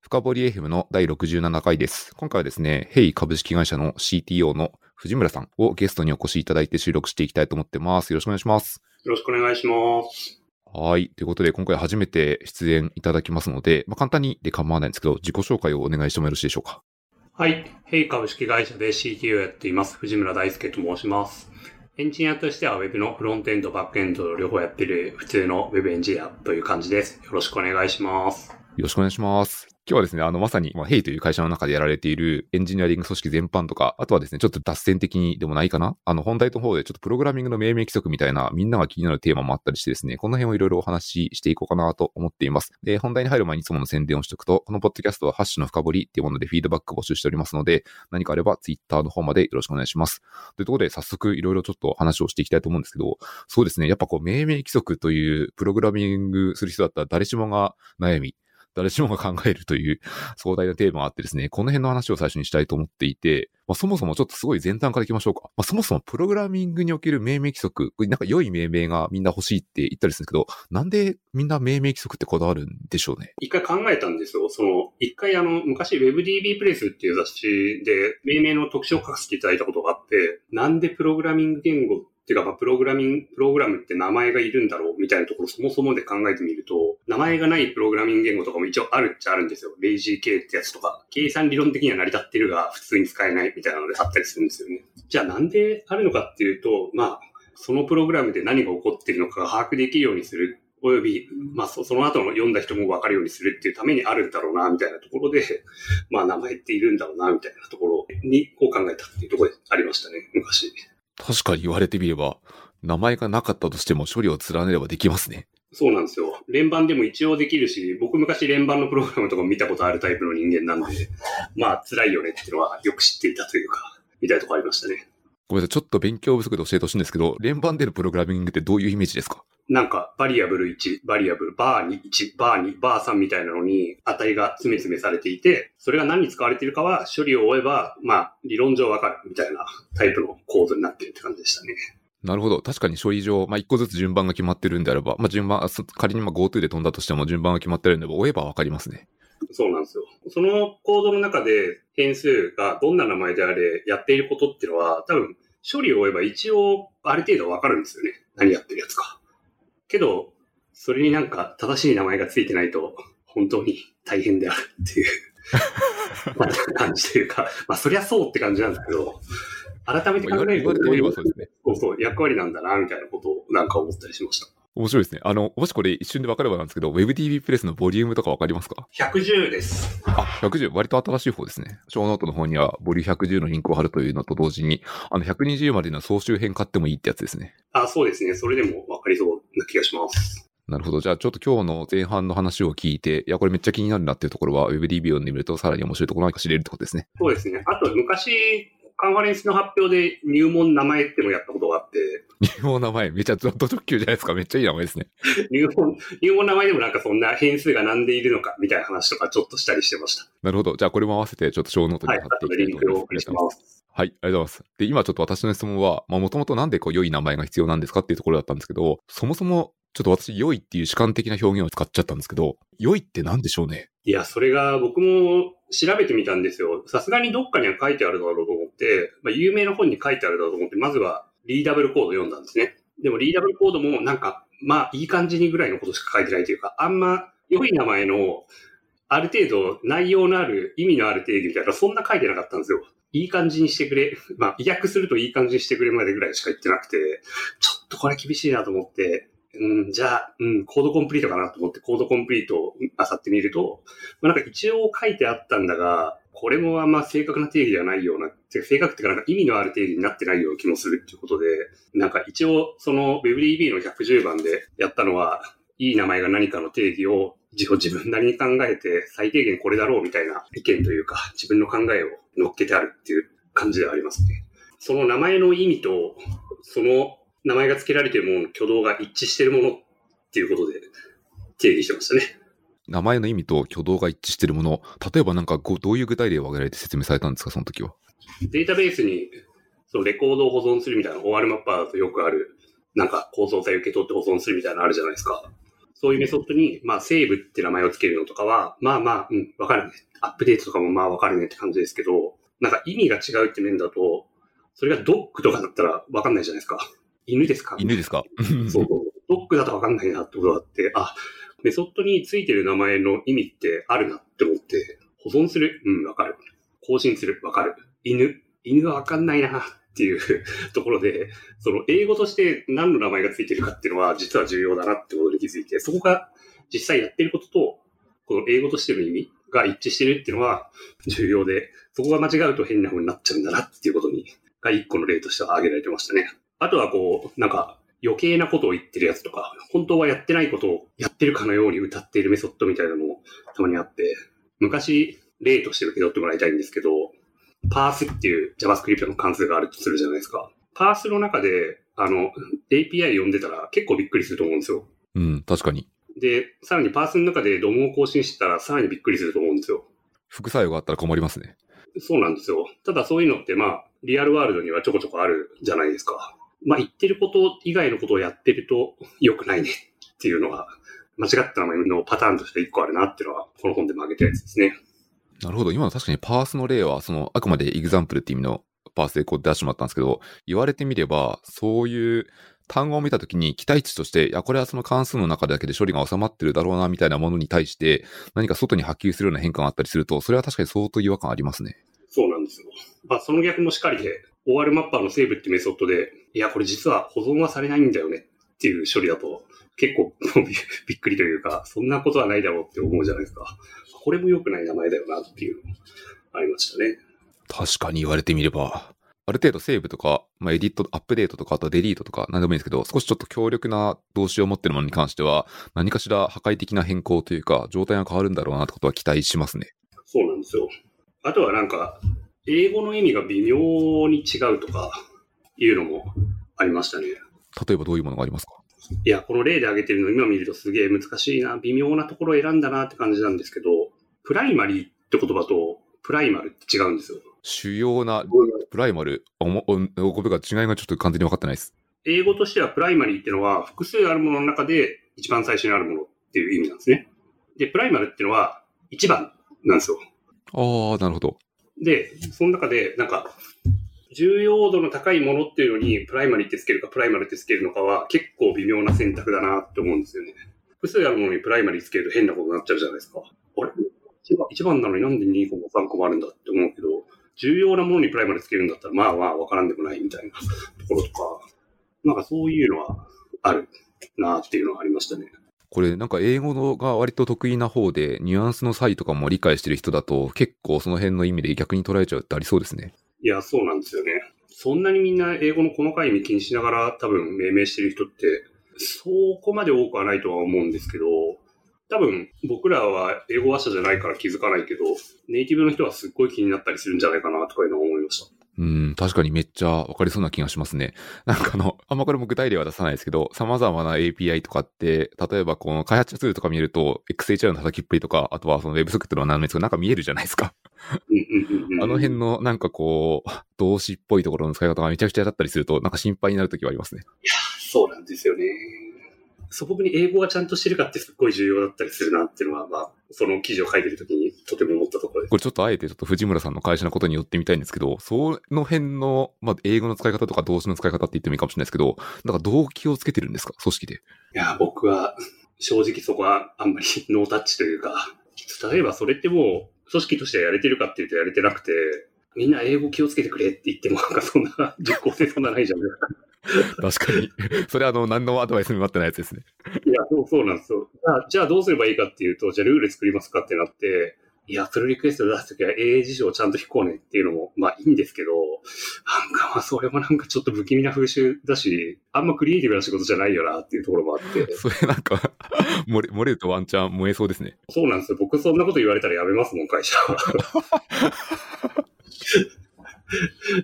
深堀 FM の第67回です。今回はですね、ヘイ株式会社の CTO の藤村さんをゲストにお越しいただいて収録していきたいと思ってます。よろしくお願いします。よろしくお願いします。はい。ということで、今回初めて出演いただきますので、まあ、簡単にで構わないんですけど、自己紹介をお願いしてもよろしいでしょうか。はい。ヘイ株式会社で CTO をやっています。藤村大輔と申します。エンジニアとしては Web のフロントエンド、バックエンド両方やってる普通の Web エンジニアという感じです。よろしくお願いします。よろしくお願いします。今日はですね、あの、まさに、まあ、ヘイという会社の中でやられているエンジニアリング組織全般とか、あとはですね、ちょっと脱線的にでもないかな？あの、本題の方でちょっとプログラミングの命名規則みたいな、みんなが気になるテーマもあったりしてですね、この辺をいろいろお話ししていこうかなと思っています。で、本題に入る前にいつもの宣伝をしておくと、このポッドキャストはハッシュの深掘りっていうものでフィードバック募集しておりますので、何かあればツイッターの方までよろしくお願いします。というところで、早速いろいろちょっと話をしていきたいと思うんですけど、そうですね、やっぱこう、命名規則というプログラミングする人だったら誰しもが悩み、誰しもが考えるという 壮大なテーマがあってですね、この辺の話を最初にしたいと思っていて、まあ、そもそもちょっとすごい前段からいきましょうか。まあ、そもそもプログラミングにおける命名規則、なんか良い命名がみんな欲しいって言ったりするんですけど、なんでみんな命名規則ってこだわるんでしょうね？一回考えたんですよ。その、一回あの、昔 WebDB プレイスっていう雑誌で命名の特徴を書かせていただいたことがあって、なんでプログラミング言語っていうか、ま、プログラミング、プログラムって名前がいるんだろうみたいなところそもそもで考えてみると、名前がないプログラミング言語とかも一応あるっちゃあるんですよ。レイジー K ってやつとか。計算理論的には成り立ってるが、普通に使えないみたいなのであったりするんですよね。じゃあなんであるのかっていうと、まあ、そのプログラムで何が起こってるのかが把握できるようにする。および、まあそ、の後の読んだ人も分かるようにするっていうためにあるんだろうな、みたいなところで、まあ名前っているんだろうな、みたいなところに、こう考えたっていうところでありましたね、昔。確かに言われてみれば、名前がなかったとしても処理を連ねればできますね。そうなんですよ。連番でも一応できるし、僕昔連番のプログラムとかも見たことあるタイプの人間なんで、まあ辛いよねっていうのはよく知っていたというか、みたいなところありましたね。ごめんなさい、ちょっと勉強不足で教えてほしいんですけど、連番でのプログラミングってどういうイメージですか？なんか、バリアブル1、バリアブル、バー2、1、バー2、バー3みたいなのに値が詰め詰めされていて、それが何に使われているかは処理を終えば、まあ、理論上わかるみたいなタイプのコードになってるって感じでしたね。なるほど。確かに処理上、まあ、一個ずつ順番が決まってるんであれば、まあ、順番、そ仮にまあ GoTo で飛んだとしても順番が決まってるんで追えばわかりますね。そうなんですよ。そのコードの中で変数がどんな名前であれやっていることっていうのは、多分処理を追えば一応ある程度わかるんですよね。何やってるやつか。けど、それになんか正しい名前がついてないと、本当に大変であるっていう 感じというか、まあそりゃそうって感じなんだけど、改めて考えると。そうそう、役割なんだな、みたいなことをなんか思ったりしました。面白いですね。あの、もしこれ一瞬で分かればなんですけど、WebDB プレスのボリュームとか分かりますか？110です。あ、110、割と新しい方ですね。ショーノートの方にはボリュー110のリンクを貼るというのと同時に、あの、120までの総集編買ってもいいってやつですね。あ、そうですね。それでもわかりそうな気がします。なるほど。じゃあちょっと今日の前半の話を聞いて、いや、これめっちゃ気になるなっていうところは WebDB を読んでみるとさらに面白いところが知れるってことですね。そうですね。あと、昔、カンファレンスの発表で入門名前ってのをやったことがあって、入門名前めっちゃド直球じゃないですか。めっちゃいい名前ですね。入門、入門名前でもなんかそんな変数がなんでいるのかみたいな話とかちょっとしたりしてました。なるほど。じゃあこれも合わせてちょっと小ノートにはい。貼っていきたいと思います。クをお送りします。はい、ありがとうございます。で、今ちょっと私の質問は、まあ、もともとなんでこう良い名前が必要なんですかっていうところだったんですけど、そもそも、ちょっと私、良いっていう主観的な表現を使っちゃったんですけど、良いって何でしょうね？いや、それが僕も調べてみたんですよ。さすがにどっかには書いてあるだろうと思って、まあ、有名な本に書いてあるだろうと思って、まずはリーダブルコード読んだんですね。でもリーダブルコードもなんか、まあいい感じにぐらいのことしか書いてないというか、あんま良い名前のある程度内容のある意味のある定義みたいなそんな書いてなかったんですよ。いい感じにしてくれ。まあ、意訳するといい感じにしてくれまでぐらいしか言ってなくて、ちょっとこれ厳しいなと思って、うん、じゃあ、うん、コードコンプリートかなと思って、コードコンプリートを漁ってみると、まあ、なんか一応書いてあったんだが、これもあんま正確な定義ではないような、正確っていうかなんか意味のある定義になってないような気もするっていうことで、なんか一応その WebDB の110番でやったのは、いい名前が何かの定義を自自分なりに考えて最低限これだろうみたいな意見というか、自分の考えを乗っけてあるっていう感じではありますね。その名前の意味と、その名前が付けられているものの挙動が一致しているものっていうことで定義してましたね。名前の意味と挙動が一致しているもの、例えばなんかごどういう具体例を挙げられて説明されたんですか、その時は。データベースにそのレコードを保存するみたいな OR マッパーだとよくある、なんか構造体受け取って保存するみたいなのあるじゃないですか。そういうメソッドに、まあ、セーブって名前をつけるのとかは、まあまあ、うん、わかるね。アップデートとかもまあわかるねって感じですけど、なんか意味が違うって面だと、それがドッグとかだったらわかんないじゃないですか。犬ですか？犬ですか？そう。ドッグだとわかんないなってことがあって、あ、メソッドについてる名前の意味ってあるなって思って、保存する？うん、わかる。更新する？わかる。犬？犬はわかんないなっていう ところで、その英語として何の名前がついてるかっていうのは実は重要だなってことに気づいて、そこが実際やってることと、この英語としての意味が一致してるっていうのは重要で、そこが間違うと変な風になっちゃうんだなっていうことに、が一個の例としては挙げられてましたね。あとはこう、なんか余計なことを言ってるやつとか、本当はやってないことをやってるかのように歌っているメソッドみたいなのもたまにあって、昔例として受け取ってもらいたいんですけど、パースっていう JavaScript の関数があるとするじゃないですか。パースの中で、あの、API 読んでたら結構びっくりすると思うんですよ。うん、確かに。で、さらにパースの中でドムを更新してたらさらにびっくりすると思うんですよ。副作用があったら困りますね。そうなんですよ。ただそういうのってまあ、リアルワールドにはちょこちょこあるじゃないですか。まあ言ってること以外のことをやってると良くないねっていうのは、間違ったのパターンとして一個あるなっていうのは、この本でも挙げたやつですね。なるほど。今の確かにパースの例は、その、あくまでエグザンプルって意味のパースでこう出してもらったんですけど、言われてみれば、そういう単語を見たときに期待値として、いや、これはその関数の中だけで処理が収まってるだろうな、みたいなものに対して、何か外に波及するような変化があったりすると、それは確かに相当違和感ありますね。そうなんですよ。まあその逆もしかりで、OR マッパーのセーブってメソッドで、いや、これ実は保存はされないんだよねっていう処理だと、結構 びっくりというか、そんなことはないだろうって思うじゃないですか。これも良くない名前だよなっていうのありましたね。確かに言われてみれば。ある程度セーブとか、まあ、エディット、アップデートとか、あとはデリートとか、何でもいいんですけど、少しちょっと強力な動詞を持ってるものに関しては、何かしら破壊的な変更というか、状態が変わるんだろうなってことは期待しますね。そうなんですよ。あとはなんか、英語の意味が微妙に違うとかいうのもありましたね。例えばどういうものがありますか？いや、この例で挙げてるの今見るとすげえ難しいな、微妙なところを選んだなって感じなんですけど、 primary って言葉と primal って違うんですよ。主要な primal、おも、お、おごめんが違いがちょっと完全に分かってないです。英語としては primary っていうのは複数あるものの中で一番最初にあるものっていう意味なんですね。で、 primal っていうのは一番なんですよ。ああ、なるほど。で、その中でなんか、重要度の高いものっていうのに primary ってつけるかプライマルってつけるのかは結構微妙な選択だなって思うんですよね。複数あるものに primary つけると変なことになっちゃうじゃないですか。あれ？一番一番なのになんで2個も3個もあるんだって思うけど、重要なものに primary つけるんだったらまあまあわからんでもないみたいなところとか、なんかそういうのはあるなっていうのはありましたね。これなんか英語のが割と得意な方で、ニュアンスの差異とかも理解してる人だと、結構その辺の意味で逆に捉えちゃうってありそうですね。いや、そうなんですよね。そんなにみんな英語の細かい意味気にしながら多分命名してる人って、そこまで多くはないとは思うんですけど、多分僕らは英語話者じゃないから気づかないけど、ネイティブの人はすっごい気になったりするんじゃないかなとかいうのは思いました。うん、確かにめっちゃわかりそうな気がしますね。なんかあの、あんまこれも具体例は出さないですけど、様々な API とかって、例えばこの開発ツールとか見ると、XHR の叩きっぷりとか、あとはその WebSocket の何ですかなんか見えるじゃないですか。あの辺のなんかこう、動詞っぽいところの使い方がめちゃくちゃだったりすると、なんか心配になるときはありますね。そうなんですよね。素朴に英語がちゃんとしてるかってすっごい重要だったりするなっていうのは、まあ、その記事を書いてるときにとても思ったところです。これちょっとあえてちょっと藤村さんの会社のことによってみたいんですけど、その辺の、まあ、英語の使い方とか動詞の使い方って言ってもいいかもしれないですけど、なんかどう気をつけてるんですか？組織で。いや、僕は正直そこはあんまりノータッチというか、例えばそれってもう組織としてやれてるかっていうとやれてなくて、みんな英語気をつけてくれって言ってもなんかそんな 実効性そんなないじゃん。確かに。それあの、何のアドバイスにもなってないやつですね。いや、そうそうなんですよ。じゃあ、じゃあどうすればいいかっていうと、じゃあルール作りますかってなって、いや、プルリクエスト出すときは英辞書をちゃんと引こうねっていうのも、まあいいんですけど、なんかまあそれもなんかちょっと不気味な風習だし、あんまクリエイティブな仕事じゃないよなっていうところもあって。それなんか漏れ、漏れるとワンチャン燃えそうですね。そうなんですよ。僕そんなこと言われたらやめますもん、会社は。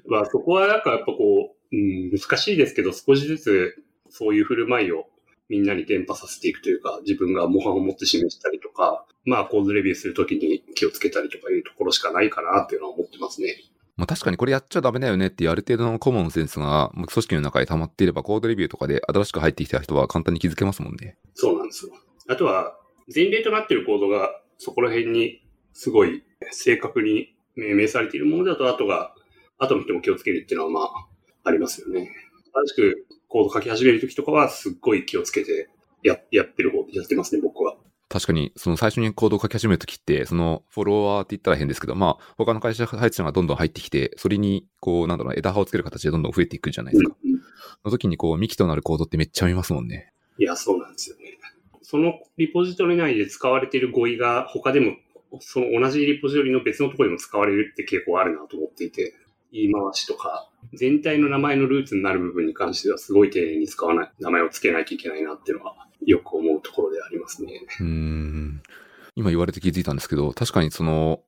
まあそこはなんかやっぱこう、うん、難しいですけど、少しずつそういう振る舞いをみんなに伝播させていくというか、自分が模範を持って示したりとか、まあコードレビューするときに気をつけたりとかいうところしかないかなっていうのは思ってますね。まあ確かにこれやっちゃダメだよねっていうある程度のコモンセンスが組織の中で溜まっていればコードレビューとかで新しく入ってきた人は簡単に気づけますもんね。そうなんですよ。あとは、前例となっているコードがそこら辺にすごい正確に命名されているものだと、後が、後の人も気をつけるっていうのはまあ、ありますよね。新しくコード書き始めるときとかはすっごい気をつけてややってる方、やってますね、僕は。確かに、その最初にコードを書き始めるときって、そのフォロワーって言ったら変ですけど、まあ、他の会社配置者がどんどん入ってきて、それに、こう、なんだろう、枝葉をつける形でどんどん増えていくじゃないですか。うんうん、その時に、こう、幹となるコードってめっちゃ見ますもんね。いや、そうなんですよね。そのリポジトリ内で使われている語彙が他でも、その同じリポジトリの別のところでも使われるって傾向あるなと思っていて、言い回しとか、全体の名前のルーツになる部分に関してはすごい丁寧に使わない、名前を付けなきゃいけないなっていうのはよく思うところでありますね。うん。今言われて気づいたんですけど、確かにその、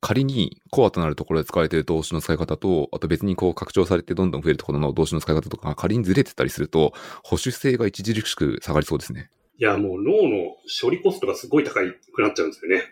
仮にコアとなるところで使われている動詞の使い方と、あと別にこう拡張されてどんどん増えるところの動詞の使い方とかが仮にずれてたりすると、保守性が著しく下がりそうですね。いや、もう脳の処理コストがすごい高くなっちゃうんですよね。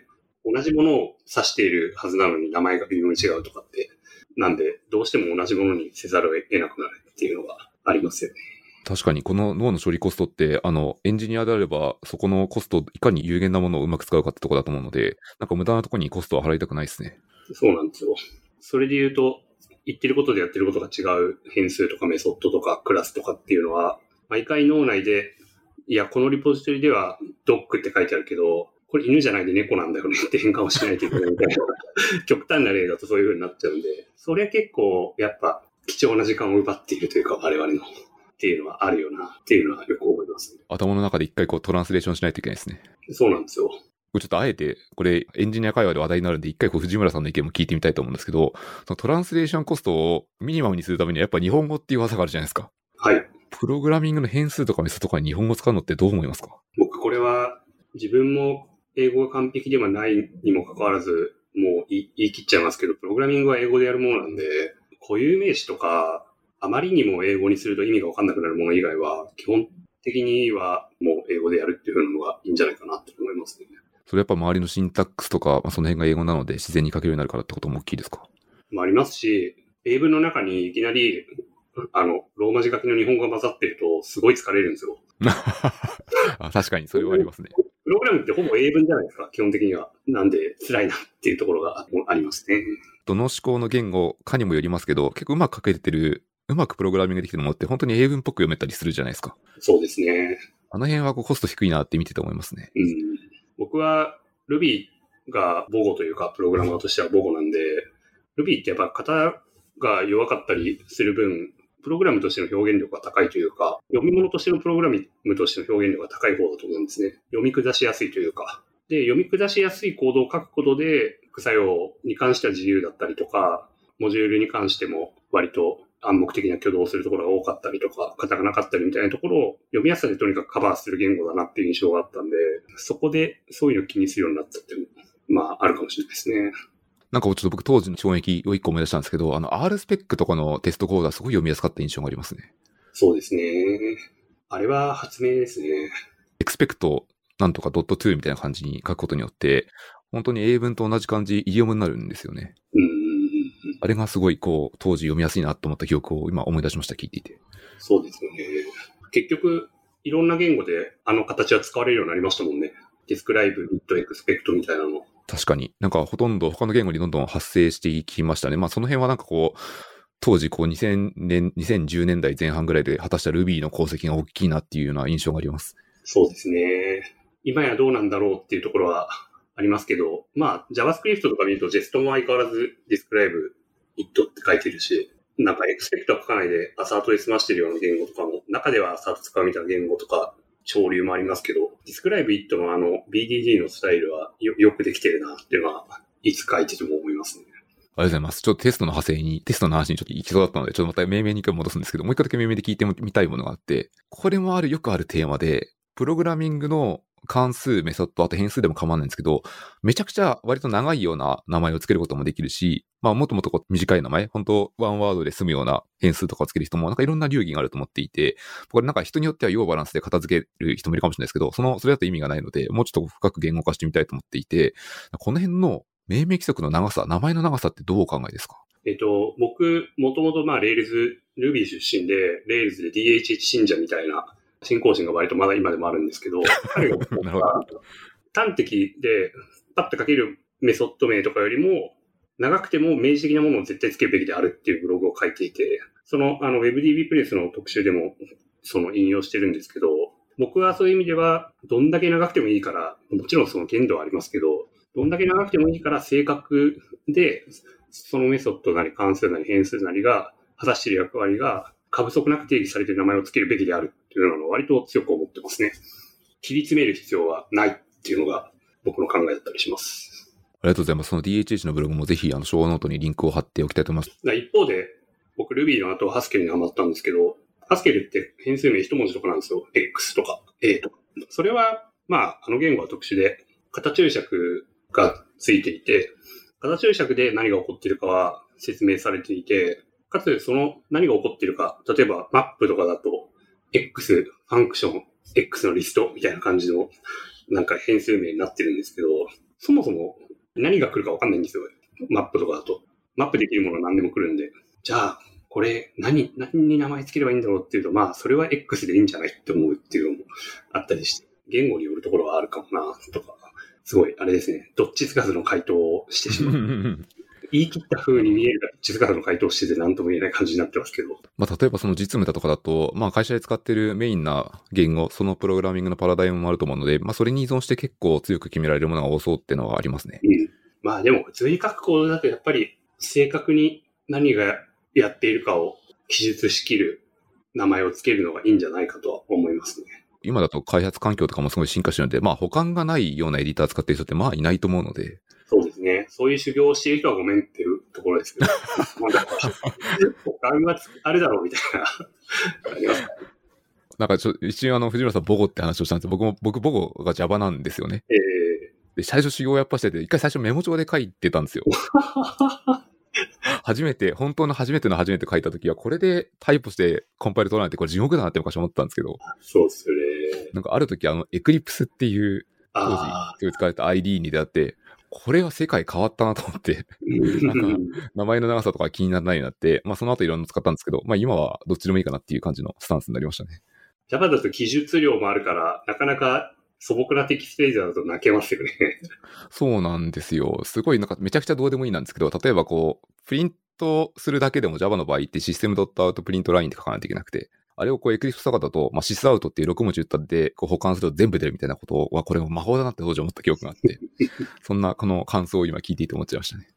同じものを指しているはずなのに名前が微妙に違うとかって。なんで、どうしても同じものにせざるを得なくなるっていうのがありますよね。確かに、この脳の処理コストって、あの、エンジニアであれば、そこのコストをいかに有限なものをうまく使うかってとこだと思うので、なんか無駄なところにコストは払いたくないですね。そうなんですよ。それで言うと、言ってることでやってることが違う変数とかメソッドとかクラスとかっていうのは、毎回脳内で、いや、このリポジトリではドッグって書いてあるけど、これ犬じゃないで猫なんだよねって変換をしないといけないみたいな、極端な例だとそういう風になっちゃうんで、それ結構やっぱ貴重な時間を奪っているというか、我々の。っていうのはあるよなっていうのはよく思います、ね、頭の中で一回こうトランスレーションしないといけないですね。そうなんですよ。ちょっとあえて、これエンジニア会話で話題になるんで、一回こう藤村さんの意見も聞いてみたいと思うんですけど、そのトランスレーションコストをミニマムにするためにはやっぱ日本語っていう技があるじゃないですか。はい。プログラミングの変数とかメソとかに日本語使うのってどう思いますか？僕これは自分も英語が完璧ではないにもかかわらず、もう言い切っちゃいますけど、プログラミングは英語でやるものなんで、固有名詞とか、あまりにも英語にすると意味がわかんなくなるもの以外は、基本的にはもう英語でやるっていうのがいいんじゃないかなって思いますね。それやっぱ周りのシンタックスとか、まあ、その辺が英語なので自然に書けるようになるからってことも大きいですか？まあ、ありますし、英文の中にいきなり、あの、ローマ字書きの日本語が混ざってると、すごい疲れるんですよ。あ確かに、それはありますね。プログラムってほぼ英文じゃないですか、基本的には。なんで、辛いなっていうところがありますね。どの思考の言語かにもよりますけど、結構うまく書けてるうまくプログラミングできてるものって本当に英文っぽく読めたりするじゃないですか。そうですね。あの辺はこうコスト低いなって見てて思いますね。うん。僕は Ruby が母語というか、プログラマーとしては母語なんで、Ruby ってやっぱ型が弱かったりする分、プログラムとしての表現力が高いというか、読み物としてのプログラムとしての表現力が高い方だと思うんですね。読み下しやすいというか。で、読み下しやすいコードを書くことで、副作用に関しては自由だったりとか、モジュールに関しても割と暗黙的な挙動をするところが多かったりとか、型がなかったりみたいなところを読みやすさでとにかくカバーする言語だなっていう印象があったんで、そこでそういうのを気にするようになったっていうのもまあ、あるかもしれないですね。なんかちょっと僕当時の衝撃を一個思い出したんですけど、あの R スペックとかのテストコードはすごい読みやすかった印象がありますね。そうですね。あれは発明ですね。エクスペクトなんとかドット2みたいな感じに書くことによって、本当に英文と同じ感じ、イディオムになるんですよね。うん。あれがすごいこう、当時読みやすいなと思った記憶を今思い出しました、聞いていて。そうですよね。結局、いろんな言語であの形は使われるようになりましたもんね。 describe、it、expect みたいなの。確かに。なんかほとんど他の言語にどんどん発生していきましたね。まあその辺はなんかこう、当時こう2000年、2010年代前半ぐらいで果たした Ruby の功績が大きいなっていうような印象があります。そうですね。今やどうなんだろうっていうところはありますけど、まあ JavaScript とか見ると Jest も相変わらず describe it って書いてるし、なんかエクスペクトは書かないでアサートで済ましてるような言語とかも、中ではアサート使うみたいな言語とか、潮流もありますけど、ディスクライブ it のあの BDD のスタイルはよよくできてるなっていうのは、いつ書いてても思いますね。ありがとうございます。ちょっとテストの派生に、テストの話にちょっと行きそうだったので、ちょっとまた命名に一回戻すんですけど、もう一回だけ命名で聞いてみたいものがあって、これもある、よくあるテーマで、プログラミングの関数、メソッド、あと変数でも構わないんですけど、めちゃくちゃ割と長いような名前をつけることもできるし、まあもっともっとこう短い名前、本当 one word で済むような変数とかをつける人もなんかいろんな流儀があると思っていて、これなんか人によっては要バランスで片付ける人もいるかもしれないですけど、その、それだと意味がないので、もうちょっと深く言語化してみたいと思っていて、この辺の命名規則の長さ、名前の長さってどうお考えですか？えっと、僕、もともとまあ、 Rails、Ruby 出身で、 Rails で DHH 信者みたいな信仰心が割とまだ今でもあるんですけど、彼が端的でパッと書けるメソッド名とかよりも、長くても明示的なものを絶対つけるべきであるっていうブログを書いていて、そのあの WebDB プレスの特集でもその引用してるんですけど、僕はそういう意味では、どんだけ長くてもいいから、もちろんその限度はありますけど、どんだけ長くてもいいから正確で、そのメソッドなり関数なり変数なりが果たしている役割が過不足なく定義されている名前をつけるべきであるっていうのを割と強く思ってますね。切り詰める必要はないっていうのが僕の考えだったりします。ありがとうございます。その DHH のブログもぜひ、あの、ショーノートにリンクを貼っておきたいと思います。一方で、僕 Ruby の後ハスケルにハマったんですけど、 Haskell って変数名一文字とかなんですよ。X とか A とか。それは、まあ、あの言語は特殊で、型注釈がついていて、型注釈で何が起こっているかは説明されていて、かつその何が起こっているか、例えばマップとかだと、X ファンクション、X のリストみたいな感じのなんか変数名になってるんですけど、そもそも何が来るか分かんないんですよ。マップとかだと。マップできるものは何でも来るんで。じゃあ、これ何、何に名前つければいいんだろうっていうと、まあ、それは X でいいんじゃないって思うっていうのもあったりして、言語によるところはあるかもな、とか、すごい、あれですね、どっちつかずの回答をしてしまう。言い切った風に見えるが、地図からの回答してて何とも言えない感じになってますけど。まあ、例えばその実務だとかだと、まあ、会社で使ってるメインな言語、そのプログラミングのパラダイムもあると思うので、まあ、それに依存して結構強く決められるものが多そうっていうのはありますね。うん。まあ、でも、普通に書くコードだとやっぱり正確に何がやっているかを記述しきる名前をつけるのがいいんじゃないかとは思いますね。今だと開発環境とかもすごい進化してるので、まあ保管がないようなエディター使ってる人ってまあいないと思うので。ね。そういう修行をしている人はごめんっていうところですけど。まあ、保管があるだろうみたいな。ありますかなんかちょ、一瞬あの、藤村さん、ボゴって話をしたんです僕も、僕、ボゴが Java なんですよね。ええー、で、最初修行やっぱしてて、一回最初メモ帳で書いてたんですよ。初めて、本当の初めての初めて書いたときは、これでタイプしてコンパイル取らないってこれ地獄だなって昔思ったんですけど。そうっすね。なんかある時あの、エクリプスっていう、当時、使われた ID に出会って、これは世界変わったなと思ってなんか、名前の長さとか気にならないようになって、まあその後いろんなの使ったんですけど、まあ今はどっちでもいいかなっていう感じのスタンスになりましたね。Java だと記述量もあるから、なかなか素朴なテキストエディターだと泣けますよねそうなんですよ。すごいなんかめちゃくちゃどうでもいいなんですけど、例えばこう、プリントするだけでも Java の場合ってシステムドットアウトプリントラインって書かないといけなくて、あれをこうエクリプスとかだと、まあ、シスアウトっていう6文字打ったんで、こう保管すると全部出るみたいなことは、これも魔法だなって当時思った記憶があって、そんなこの感想を今聞いていて思っちゃいましたね。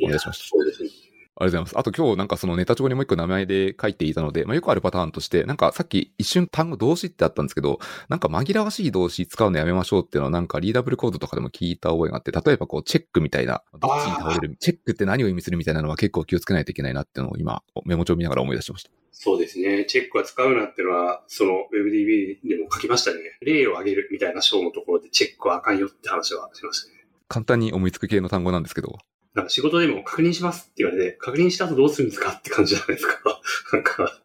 思い出しました。ありがとうございます。あと今日なんかそのネタ帳にもう一個名前で書いていたので、まあ、よくあるパターンとして、なんかさっき一瞬単語動詞ってあったんですけど、なんか紛らわしい動詞使うのやめましょうっていうのはなんかリーダブルコードとかでも聞いた覚えがあって、例えばこうチェックみたいな、どっちに倒れる、チェックって何を意味するみたいなのは結構気をつけないといけないなっていうのを今メモ帳見ながら思い出しました。そうですね。チェックは使うなっていうのは、その WebDB でも書きましたね。例を挙げるみたいな章のところでチェックはあかんよって話はしましたね。簡単に思いつく系の単語なんですけど、なんか仕事でも確認しますって言われて、確認した後どうするんですかって感じじゃないですか。なんか、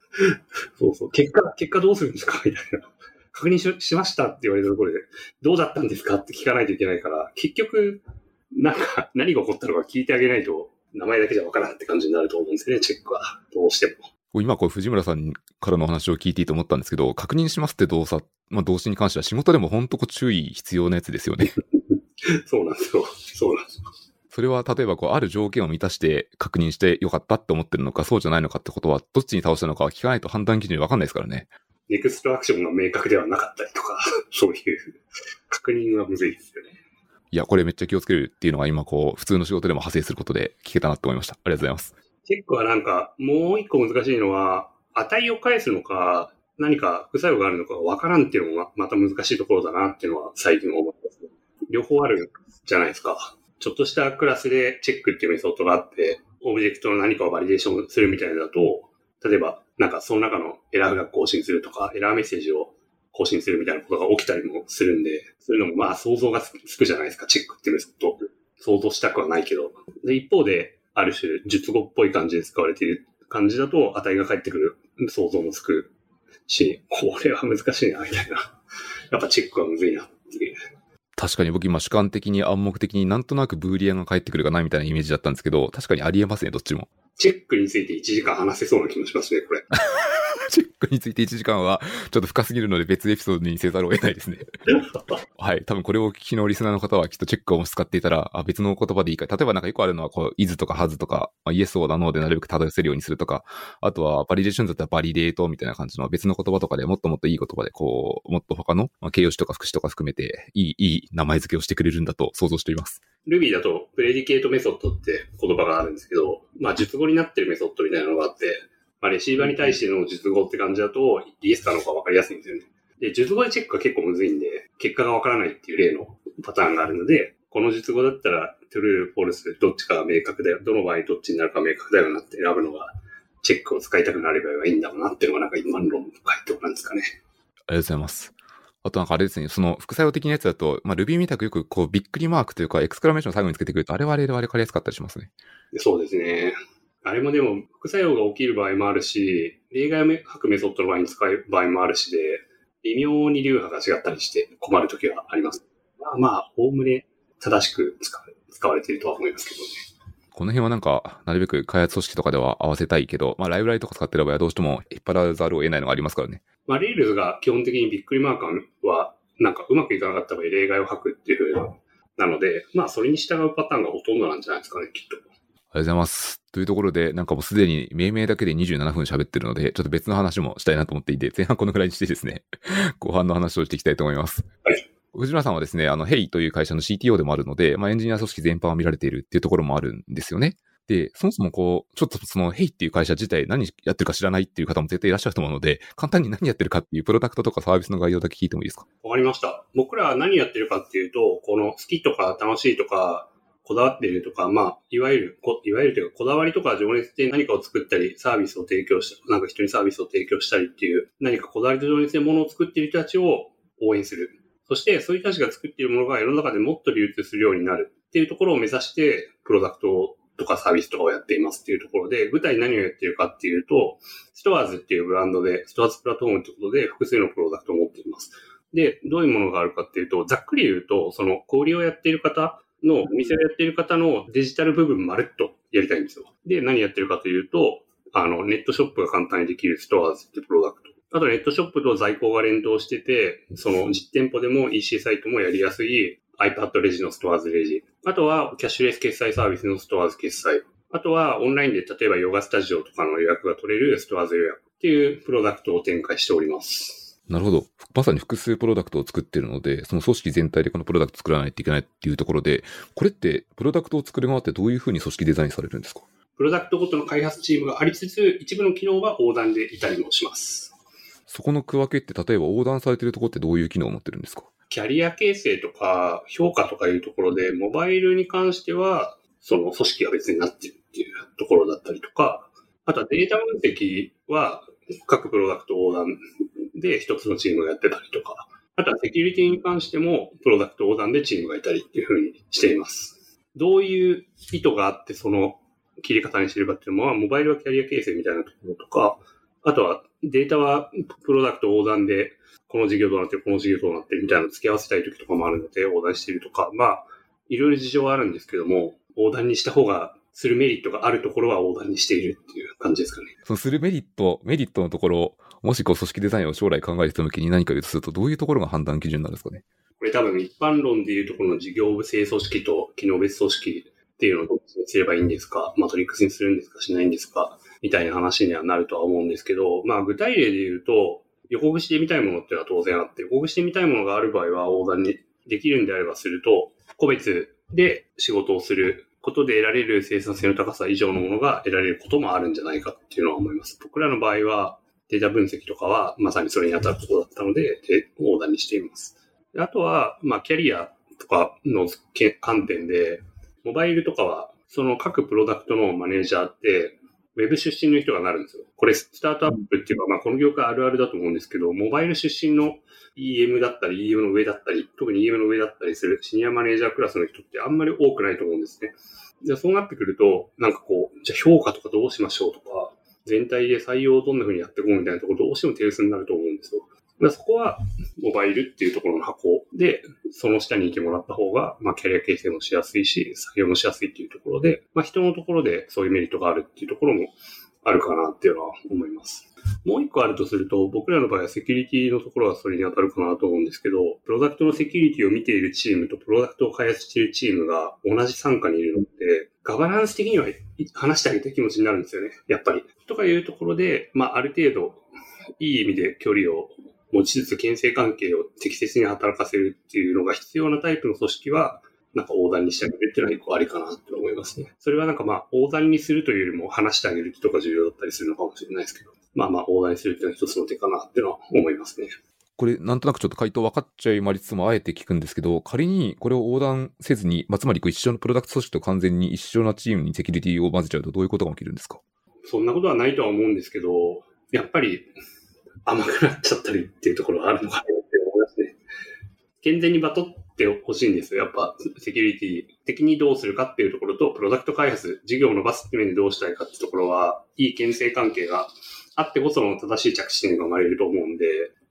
そうそう、結果、結果どうするんですかみたいな。確認ししましたって言われたところで、どうだったんですかって聞かないといけないから、結局、なんか何が起こったのか聞いてあげないと、名前だけじゃわからんって感じになると思うんですよね、チェックは。どうしても。今、こう、藤村さんからの話を聞いていいと思ったんですけど、確認しますって動作、まあ、動詞に関しては仕事でも本当注意必要なやつですよね。そうなんですよ。そうなんですよ。それは例えばこう、ある条件を満たして確認してよかったって思ってるのか、そうじゃないのかってことは、どっちに倒したのか聞かないと判断基準わかんないですからね。ネクストアクションが明確ではなかったりとか、そういう確認はむずいですよね。いや、これめっちゃ気をつけるっていうのが今こう、普通の仕事でも派生することで聞けたなって思いました。ありがとうございます。結構なんか、もう一個難しいのは、値を返すのか、何か副作用があるのかわからんっていうのがまた難しいところだなっていうのは最近思ってます、両方あるじゃないですか。ちょっとしたクラスでチェックっていうメソッドがあって、オブジェクトの何かをバリデーションするみたいなのだと、例えば、なんかその中のエラーフラグ更新するとか、エラーメッセージを更新するみたいなことが起きたりもするんで、そういうのもまあ想像がつくじゃないですか、チェックっていうメソッド。想像したくはないけど。で、一方で、ある種、術語っぽい感じで使われている感じだと、値が返ってくる想像もつくし、これは難しいな、みたいな。やっぱチェックはむずいなっていう。確かに僕今主観的に暗黙的になんとなくブーリアンが返ってくるかなみたいなイメージだったんですけど、確かにありえますね、どっちも。チェックについて1時間話せそうな気もしますね、これ。チェックについて1時間はちょっと深すぎるので別エピソードにせざるを得ないですね。はい。多分これを聞きのリスナーの方はきっとチェックを使っていたら、あ、別の言葉でいいか。例えばなんかよくあるのは、こう、is とか has とか、まあ、yes をだのでなるべく漂せるようにするとか、あとはバリデーションだったら validate みたいな感じの別の言葉とかでもっともっといい言葉で、こう、もっと他の、まあ、形容詞とか副詞とか含めて、いい、いい名前付けをしてくれるんだと想像しております。Ruby だと、 predicate method って言葉があるんですけど、まあ、述語になってるメソッドみたいなのがあって、まあ、レシーバーに対しての述語って感じだと、 yes か no か分かりやすいんですよね。で、述語でチェックが結構むずいんで、結果が分からないっていう例のパターンがあるので、この述語だったら、true, false, どっちかが明確だよ。どの場合どっちになるか明確だよなって選ぶのが、チェックを使いたくなればいいんだろうなっていうのがなんか一般論の回答なんですかね。ありがとうございます。あとなんかあれですね、その副作用的なやつだと、まあ Ruby みたくよくこうびっくりマークというかエクスクラメーションを最後につけてくると、あれはあれで分かりやすかったりしますね。でそうですね。あれもでも副作用が起きる場合もあるし、例外を吐くメソッドの場合に使う場合もあるしで、微妙に流派が違ったりして困るときはあります。まあまあ、おおむね正しく使う使われているとは思いますけどね。この辺はなんか、なるべく開発組織とかでは合わせたいけど、まあライブラリとか使ってる場合はどうしても引っ張らざるを得ないのがありますからね。まあ、 Rails が基本的にびっくりマーカーは、なんかうまくいかなかった場合例外を吐くっていう風な、なので、まあそれに従うパターンがほとんどなんじゃないですかね、きっと。ありがとうございます。というところで、なんかもうすでに命名だけで27分喋ってるので、ちょっと別の話もしたいなと思っていて、前半このくらいにしてですね、後半の話をしていきたいと思います。はい。藤村さんはですね、あの、 hey という会社の CTO でもあるので、まあエンジニア組織全般を見られているっていうところもあるんですよね。で、そもそもこう、ちょっとそのヘイっていう会社自体何やってるか知らないっていう方も絶対いらっしゃると思うので、簡単に何やってるかっていうプロダクトとかサービスの概要だけ聞いてもいいですか？わかりました。僕らは何やってるかっていうと、この好きとか楽しいとか、こだわっているとか、まあ、いわゆる、いわゆるというか、こだわりとか情熱で何かを作ったり、サービスを提供した、なんか人にサービスを提供したりっていう、何かこだわりと情熱でものを作っている人たちを応援する。そして、そういう人たちが作っているものが世の中でもっと流通するようになるっていうところを目指して、プロダクトとかサービスとかをやっていますっていうところで、具体何をやっているかっていうと、STORES っていうブランドで、 STORES プラットフォームってことで複数のプロダクトを持っています。で、どういうものがあるかっていうと、ざっくり言うと、その小売りをやっている方の、お店をやっている方のデジタル部分まるっとやりたいんですよ。で、何やってるかというと、あの、ネットショップが簡単にできる STORES ってプロダクト。あとネットショップと在庫が連動してて、その実店舗でも EC サイトもやりやすい iPad レジの STORES レジ。あとはキャッシュレス決済サービスの STORES 決済。あとはオンラインで例えばヨガスタジオとかの予約が取れるストアーズ予約っていうプロダクトを展開しております。なるほど。まさに複数プロダクトを作ってるので、その組織全体でこのプロダクト作らないといけないっていうところで、これってプロダクトを作る側ってどういうふうに組織デザインされるんですか？プロダクトごとの開発チームがありつつ、一部の機能は横断でいたりもします。そこの区分けって例えば横断されてるところってどういう機能を持ってるんですか？キャリア形成とか評価とかいうところで、モバイルに関しては、その組織が別になってるっていうところだったりとか、あとはデータ分析は各プロダクト横断で一つのチームがやってたりとか、あとはセキュリティに関してもプロダクト横断でチームがいたりっていうふうにしています。どういう意図があってその切り方にしてるかっていうのは、モバイルはキャリア形成みたいなところとか、あとはデータはプロダクト横断でこの事業どうなってる、この事業どうなってるみたいなのを付け合わせたい時とかもあるので、横断してるとか、まあ、いろいろ事情はあるんですけども、横断にした方が、するメリットがあるところは横断にしているっていう感じですかね。そのするメリット、メリットのところ、もしこう組織デザインを将来考えてた時に何か言うとすると、どういうところが判断基準なんですかね？これ多分一般論でいうところの事業部制組織と機能別組織っていうのをどっちにすればいいんですか？マトリックスにするんですかしないんですか？みたいな話にはなるとは思うんですけど、まあ具体例で言うと、横串で見たいものっていうのは当然あって、横串で見たいものがある場合は横断にできるんであればすると、個別で仕事をすることで得られる生産性の高さ以上のものが得られることもあるんじゃないかっていうのは思います。僕らの場合はデータ分析とかはまさにそれに当たることだったので、で横断にしています。であとは、まあ、キャリアとかのけ観点で、モバイルとかは、その各プロダクトのマネージャーって、ウェブ出身の人がなるんですよ。これ、スタートアップっていうか、まあ、この業界あるあるだと思うんですけど、モバイル出身の EM だったり、EM の上だったり、特に EM の上だったりするシニアマネージャークラスの人ってあんまり多くないと思うんですね。じゃあそうなってくると、なんかこう、じゃあ評価とかどうしましょうとか、全体で採用をどんな風にやっていこうみたいなところどうしても手薄になると思うんですよ。でそこは、モバイルっていうところの箱で、その下にいてもらった方が、まあ、キャリア形成もしやすいし、採用もしやすいっていうところで、まあ、人のところでそういうメリットがあるっていうところもあるかなっていうのは思います。もう一個あるとすると、僕らの場合はセキュリティのところはそれに当たるかなと思うんですけど、プロダクトのセキュリティを見ているチームとプロダクトを開発しているチームが同じ参加にいるのって、ガバナンス的には話してあげたい気持ちになるんですよね。やっぱり。とかいうところで、まあ、ある程度、いい意味で距離を持ちつつ、牽制関係を適切に働かせるっていうのが必要なタイプの組織は、なんか横断にしてあげるっていうのは一個ありかなって思いますね。それはなんかまあ横断にするというよりも話してあげるとか重要だったりするのかもしれないですけど、まあまあ横断にするっていうのは一つの手かなっていうのは思いますね。これ、なんとなくちょっと回答分かっちゃいまりつつも、あえて聞くんですけど、仮にこれを横断せずに、まあ、つまり一緒のプロダクト組織と完全に一緒なチームにセキュリティを混ぜちゃうと、どういうことが起きるんですか？そんなことはないとは思うんですけど、やっぱり甘くなっちゃったりっていうところはあるのかなって思いますね。健全にバトってほしいんですよ。やっぱ、セキュリティ的にどうするかっていうところと、プロダクト開発、事業を伸ばすって面でどうしたいかってところは、いい牽制関係があってこその正しい着地点が生まれると思うんで、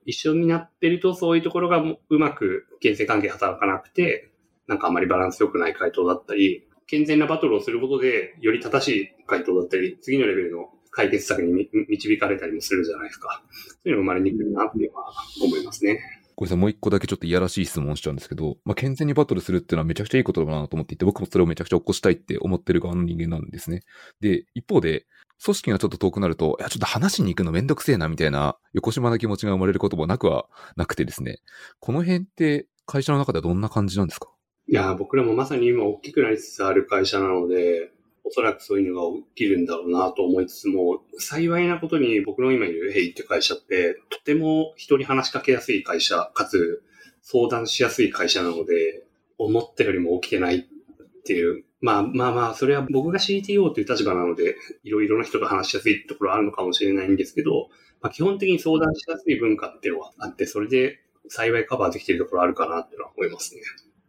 一緒になってるとそういうところがうまく牽制関係働かなくて、なんかあまりバランス良くない回答だったり、健全なバトルをすることで、より正しい回答だったり、次のレベルの解決策に導かれたりもするじゃないですか。そういうのが生まれにくいなっていうのは思いますね。ごめんなさい、もう一個だけちょっといやらしい質問しちゃうんですけど、まあ、健全にバトルするっていうのはめちゃくちゃいいことだなと思っていて、僕もそれをめちゃくちゃ起こしたいって思ってる側の人間なんですね。で、一方で、組織がちょっと遠くなると、いや、ちょっと話しに行くのめんどくせえなみたいな、横島な気持ちが生まれることもなくはなくてですね、この辺って会社の中ではどんな感じなんですかいや、僕らもまさに今大きくなりつつある会社なので、おそらくそういうのが起きるんだろうなと思いつつも、幸いなことに僕の今いるヘイって会社って、とても人に話しかけやすい会社、かつ相談しやすい会社なので、思ったよりも起きてないっていう。まあまあまあ、それは僕が CTO という立場なので、いろいろな人と話しやすいところあるのかもしれないんですけど、まあ、基本的に相談しやすい文化っていうのはあって、それで幸いカバーできてるところあるかなっていうのは思いますね。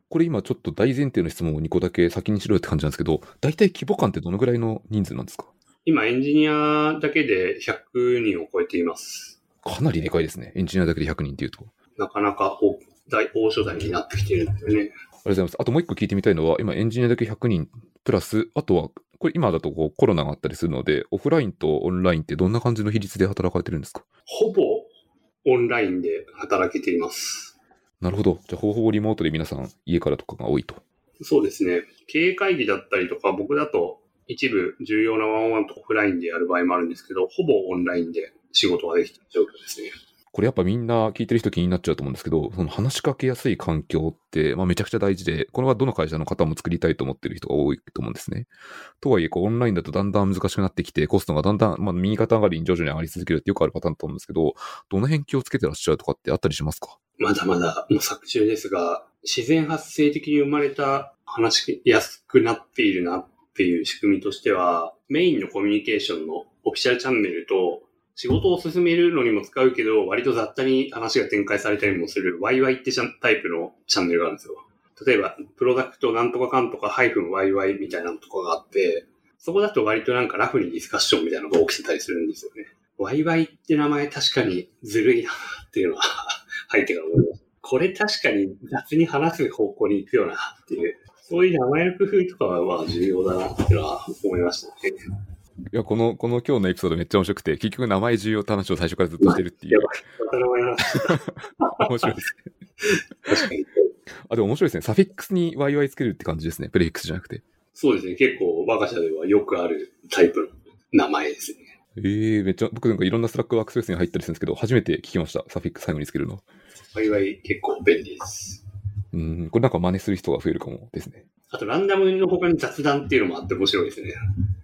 これ今ちょっと大前提の質問を2個だけ先にしろよって感じなんですけど、大体規模感ってどのぐらいの人数なんですか？今エンジニアだけで100人を超えています。かなりでかいですね。エンジニアだけで100人っていうと。なかなか大大大所在になってきてるんですよね。ありがとうございます。あともう一個聞いてみたいのは、今エンジニアだけ100人プラス、あとは、これ今だとこうコロナがあったりするので、オフラインとオンラインってどんな感じの比率で働かれてるんですか？ほぼオンラインで働けています。なるほど。じゃあ、ほぼほぼリモートで皆さん家からとかが多いと。そうですね。経営会議だったりとか、僕だと一部重要なワンワンとオフラインでやる場合もあるんですけど、ほぼオンラインで仕事ができてる状況ですね。これやっぱみんな聞いてる人気になっちゃうと思うんですけど、その話しかけやすい環境って、まあ、めちゃくちゃ大事で、これはどの会社の方も作りたいと思ってる人が多いと思うんですね。とはいえ、こうオンラインだとだんだん難しくなってきて、コストがだんだん、まあ、右肩上がりに徐々に上がり続けるってよくあるパターンだと思うんですけど、どの辺気をつけてらっしゃるとかってあったりしますか？まだまだ模索中ですが、自然発生的に生まれた話しやすくなっているなっていう仕組みとしては、メインのコミュニケーションのオフィシャルチャンネルと、仕事を進めるのにも使うけど、割と雑多に話が展開されたりもする YY ってタイプのチャンネルがあるんですよ。例えば、プロダクトなんとかかんとかハイフン YY みたいなのとかがあって、そこだと割となんかラフにディスカッションみたいなのが起きてたりするんですよね。YY って名前確かにずるいなっていうのは入ってから思います。これ確かに雑に話す方向に行くよなっていう、そういう名前の工夫とかはまあ重要だなっていうのは思いましたね。いや、この、この今日のエピソードめっちゃ面白くて、結局名前重要って話を最初からずっとしてるっていう。面白いですね。確かに。あ、でも面白いですね。サフィックスに YY つけるって感じですね。プレフィックスじゃなくて。そうですね。結構我が社ではよくあるタイプの名前ですね。ええー、めっちゃ、僕なんかいろんな Slack ワークスペースに入ったりするんですけど、初めて聞きました。 suffix 最後につけるの。YY 結構便利です。うん、これなんか真似する人が増えるかもですね。あと、 random の他に雑談っていうのもあって面白いですね。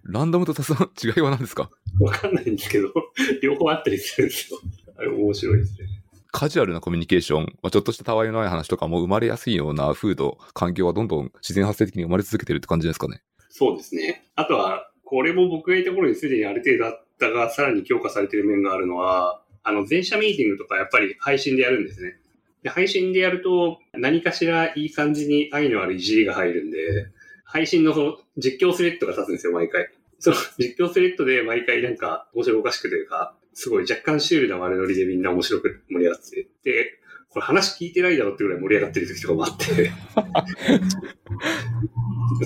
random と雑談、違いは何ですか？わかんないんですけど、両方あったりするんですよ。あれ面白いですね。カジュアルなコミュニケーション、まあ、ちょっとしたたわいのない話とかも生まれやすいような風土、環境はどんどん自然発生的に生まれ続けてるって感じですかね。そうですね。あとは、これも僕がいた頃にすでにある程度あっだが、さらに強化されている面があるのは、あの、全社ミーティングとかやっぱり配信でやるんですね。で配信でやると、何かしらいい感じに愛のあるいじりが入るんで、配信のその実況スレッドが立つんですよ、毎回。その実況スレッドで毎回なんか面白おかしくというか、すごい若干シュールな悪ノリでみんな面白く盛り上がってて、これ話聞いてないだろってぐらい盛り上がってる時とかもあって、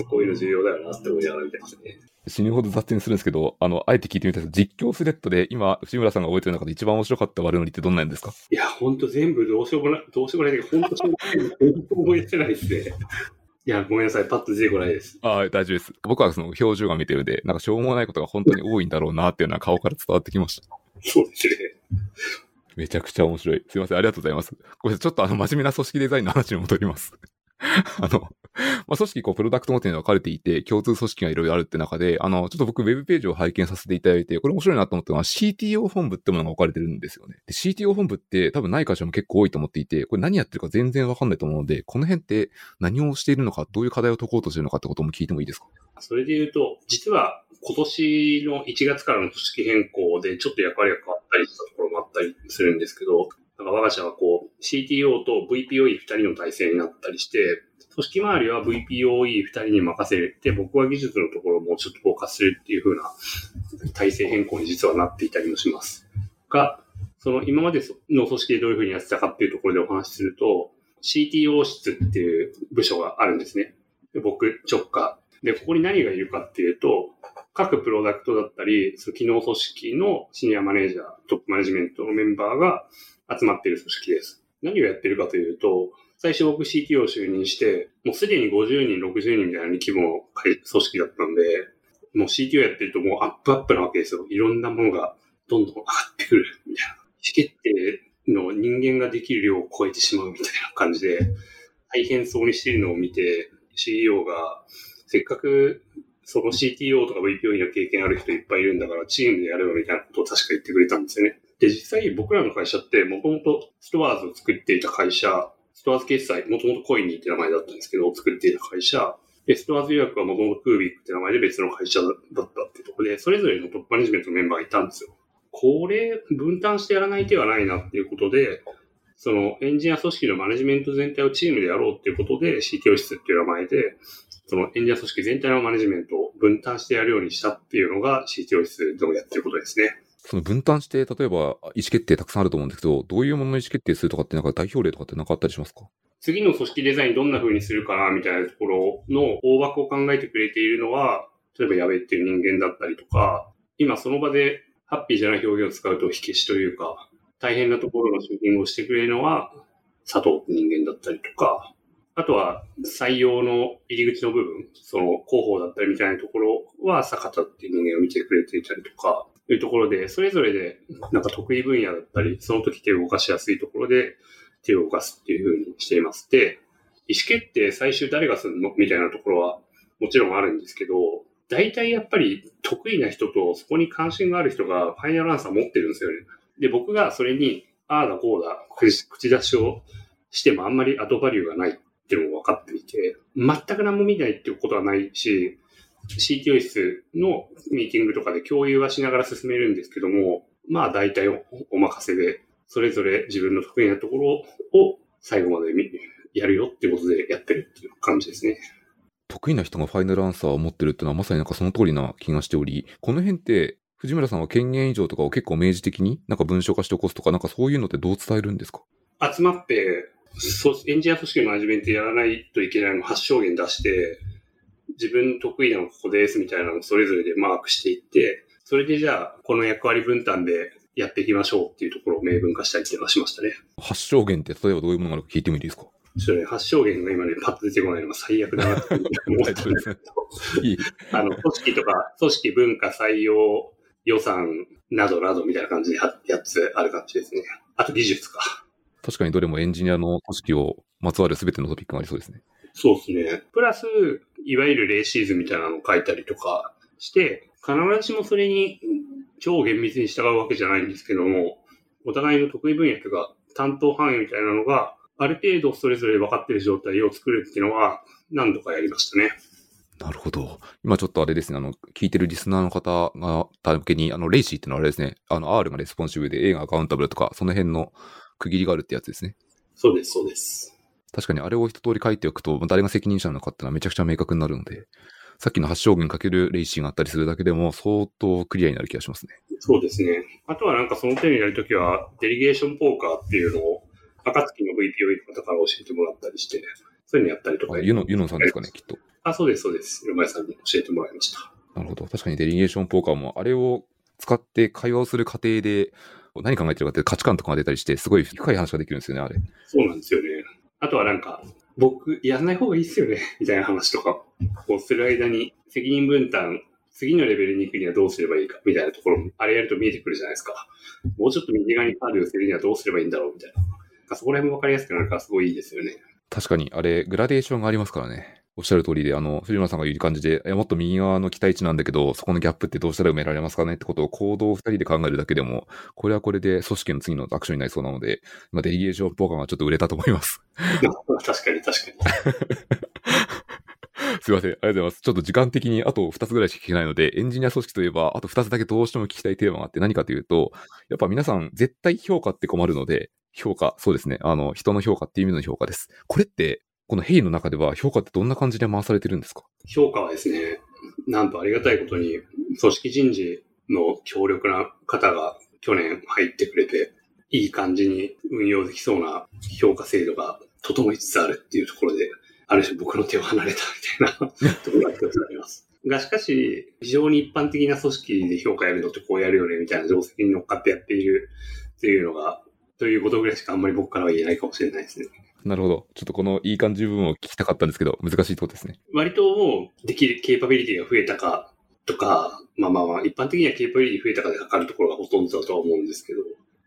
こういうの重要だよなって思いながら見てますね。死ぬほど雑にするんですけど、あの、あえて聞いてみたいです。実況スレッドで今、藤村さんが覚えてる中で一番面白かった悪ノリってどんなんですか？いや、ほんと全部どうしようもない、どうしようもないけど、ほんとしょうもない。ほんと思い出せないですね。いや、ごめんなさい。パッと出てこないです。ああ、大丈夫です。僕はその表情が見てるんで、なんかしょうもないことが本当に多いんだろうなっていうのは顔から伝わってきました。そうですね。めちゃくちゃ面白い。すいません、ありがとうございます。これちょっとあの真面目な組織デザインの話に戻ります。あの、まあ、組織こう、プロダクトごとに分かれていて、共通組織がいろいろあるって中で、あの、ちょっと僕ウェブページを拝見させていただいて、これ面白いなと思ったのは CTO 本部ってものが置かれてるんですよね。で、CTO 本部って多分ない会社も結構多いと思っていて、これ何やってるか全然わかんないと思うので、この辺って何をしているのか、どういう課題を解こうとしているのかってことも聞いてもいいですか？それで言うと、実は今年の1月からの組織変更でちょっと役割が変わったりしたところもあったりするんですけど、なんか我が社はこう CTO と VPOE2 人の体制になったりして、組織周りは VPOE2 人に任せて、僕は技術のところもちょっとフォーカスするっていう風な体制変更に実はなっていたりもします。が、その今までの組織でどういう風にやってたかっていうところでお話しすると、CTO 室っていう部署があるんですね。で僕直下。で、ここに何がいるかっていうと、各プロダクトだったり、その機能組織のシニアマネージャー、トップマネジメントのメンバーが集まっている組織です。何をやってるかというと、最初僕 CTO を就任して、もうすでに50人、60人みたいな規模の組織だったんで、もう CTO やってるともうアップアップなわけですよ。いろんなものがどんどん上がってくるみたいな。意思決定の人間ができる量を超えてしまうみたいな感じで、大変そうにしているのを見て、CEO がせっかくその CTO とか VPO の経験ある人いっぱいいるんだからチームでやればみたいなことを確か言ってくれたんですよね。で、実際僕らの会社ってもともとストアーズを作っていた会社、ストアーズ決済、もともとコイニーって名前だったんですけど、作っていた会社、で、ストアーズ予約はもともとクービックって名前で別の会社だったってとこで、それぞれのトップマネジメントのメンバーがいたんですよ。これ、分担してやらない手はないなっていうことで、そのエンジニア組織のマネジメント全体をチームでやろうっていうことで CTO 室っていう名前で、そのエンジニア組織全体のマネジメントを分担してやるようにしたっていうのが CTO 室でもやってることですね。その分担して、例えば意思決定たくさんあると思うんですけど、どういうものの意思決定するとかってなんか代表例とかって何かあったりしますか？次の組織デザインどんな風にするかなみたいなところの大枠を考えてくれているのは、例えばやべっていう人間だったりとか、今その場でハッピーじゃない表現を使うと火消しというか、大変なところのシューティングをしてくれるのは佐藤って人間だったりとか、あとは採用の入り口の部分、その広報だったりみたいなところは坂田っていう人間を見てくれていたりとか、いうところで、それぞれでなんか得意分野だったり、その時手を動かしやすいところで手を動かすっていうふうにしています。で、意思決定最終誰がするの？みたいなところはもちろんあるんですけど、大体やっぱり得意な人とそこに関心がある人がファイナルアンサー持ってるんですよね。で、僕がそれに、ああだこうだ、口出しをしてもあんまり後バリューがないっていうのも分かっていて、全く何も見ないっていうことはないし、CTO 室のミーティングとかで共有はしながら進めるんですけども、まあ大体おお任せで、それぞれ自分の得意なところを最後まで見やるよっていうことでやってるっていう感じですね。得意な人がファイナルアンサーを持ってるっていうのはまさになんかその通りな気がしており、この辺って藤村さんは権限以上とかを結構明示的になんか文章化して起こすとか、なんかそういうのってどう伝えるんですか？集まって、そうエンジニア組織のマネジメントやらないといけないのを発証言出して、自分得意なのここですみたいなのをそれぞれでマークしていって、それでじゃあ、この役割分担でやっていきましょうっていうところを明文化したりっていうのはしましたね。発証言って例えばどういうものがあるか聞いてもいいですか？ちょっとね、発証言が今ね、パッと出てこないのが最悪だなって思ったんですけど。あの、組織とか、組織文化採用予算などなどみたいな感じでやつある感じですね。あと技術か。確かにどれもエンジニアの組織をまつわる全てのトピックがありそうですね。そうですね。プラス、いわゆる RACI 図みたいなのを書いたりとかして、必ずしもそれに超厳密に従うわけじゃないんですけども、お互いの得意分野とか担当範囲みたいなのが、ある程度それぞれ分かっている状態を作るっていうのは何度かやりましたね。なるほど。今ちょっとあれですね、あの、聞いてるリスナーの方が、た向けに、あの、 RACI ってのはあれですね、あの、R が responsible で A が accountable とか、その辺の区切りがあるってやつですね。そうです、そうです。確かにあれを一通り書いておくと、誰が責任者なのかってのはめちゃくちゃ明確になるので、さっきの発証言かけるレイシーがあったりするだけでも相当クリアになる気がしますね。そうですね。あとはなんかその手にやるときは、デリゲーションポーカーっていうのを暁の VPOE の方から教えてもらったりして、そういうのやったりとか。ユノユノさんですかね、きっと。あ、そうです、そうです。山井さんに教えてもらいました。なるほど。確かにデリゲーションポーカーも、あれを使って会話をする過程で、何考えてるかって価値観とかが出たりして、すごい深い話ができるんですよね、あれ。そうなんですよね。あとはなんか、僕、やんない方がいいっすよね、みたいな話とか、こうする間に、責任分担、次のレベルに行くにはどうすればいいか、みたいなところも、あれやると見えてくるじゃないですか。もうちょっと右側にカードを寄せるにはどうすればいいんだろう、みたいな。そこら辺もわかりやすくなるから、すごいいいですよね。確かに、あれ、グラデーションがありますからね。おっしゃる通りで、あの、藤村さんが言う感じで、もっと右側の期待値なんだけど、そこのギャップってどうしたら埋められますかねってことを行動を二人で考えるだけでも、これはこれで組織の次のアクションになりそうなので、まあ、デリゲーションポーカーがちょっと売れたと思います。確かに確かに。すいません。ありがとうございます。ちょっと時間的にあと2つぐらいしか聞けないので、エンジニア組織といえば、あと2つだけどうしても聞きたいテーマがあって何かというと、やっぱ皆さん絶対評価って困るので、評価、そうですね。あの、人の評価っていう意味の評価です。これって、このヘイの中では評価ってどんな感じで回されてるんですか？評価はですね、なんとありがたいことに、組織人事の強力な方が去年入ってくれて、いい感じに運用できそうな評価制度が整いつつあるっていうところで、ある種僕の手を離れたみたいな ところが一つあります。が、しかし、非常に一般的な組織で評価やるのってこうやるよねみたいな定石に乗っかってやっているっていうのが、ということぐらいしかあんまり僕からは言えないかもしれないですね。なるほど。ちょっとこのいい感じ部分を聞きたかったんですけど、難しいところですね。割ともうできるケーパビリティが増えたかとか、まあまあまあ、一般的にはケーパビリティ増えたかで測るところがほとんどだとは思うんですけど、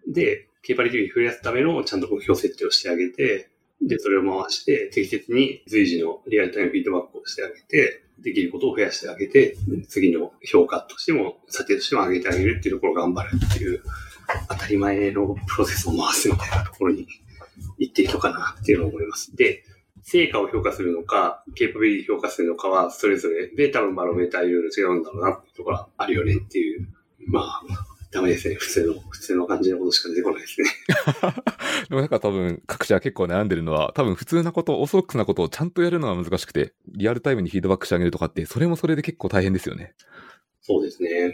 で、ケーパビリティ増やすためのちゃんと目標設定をしてあげて、で、それを回して、適切に随時のリアルタイムフィードバックをしてあげて、できることを増やしてあげて、次の評価としても、査定としても上げてあげるっていうところを頑張るっていう、当たり前のプロセスを回すみたいなところに行っていいのかなっていうのを思います。で、成果を評価するのか、ケーパビリティ評価するのかは、それぞれで多分バロメーターいろいろ違うんだろうなっていうところはあるよねっていう。まあ、ダメですね。普通の、普通の感じのことしか出てこないですね。でもなんか多分各社結構悩んでるのは、多分普通なこと、オーソドックスなことをちゃんとやるのは難しくて、リアルタイムにフィードバックしてあげるとかって、それもそれで結構大変ですよね。そうですね。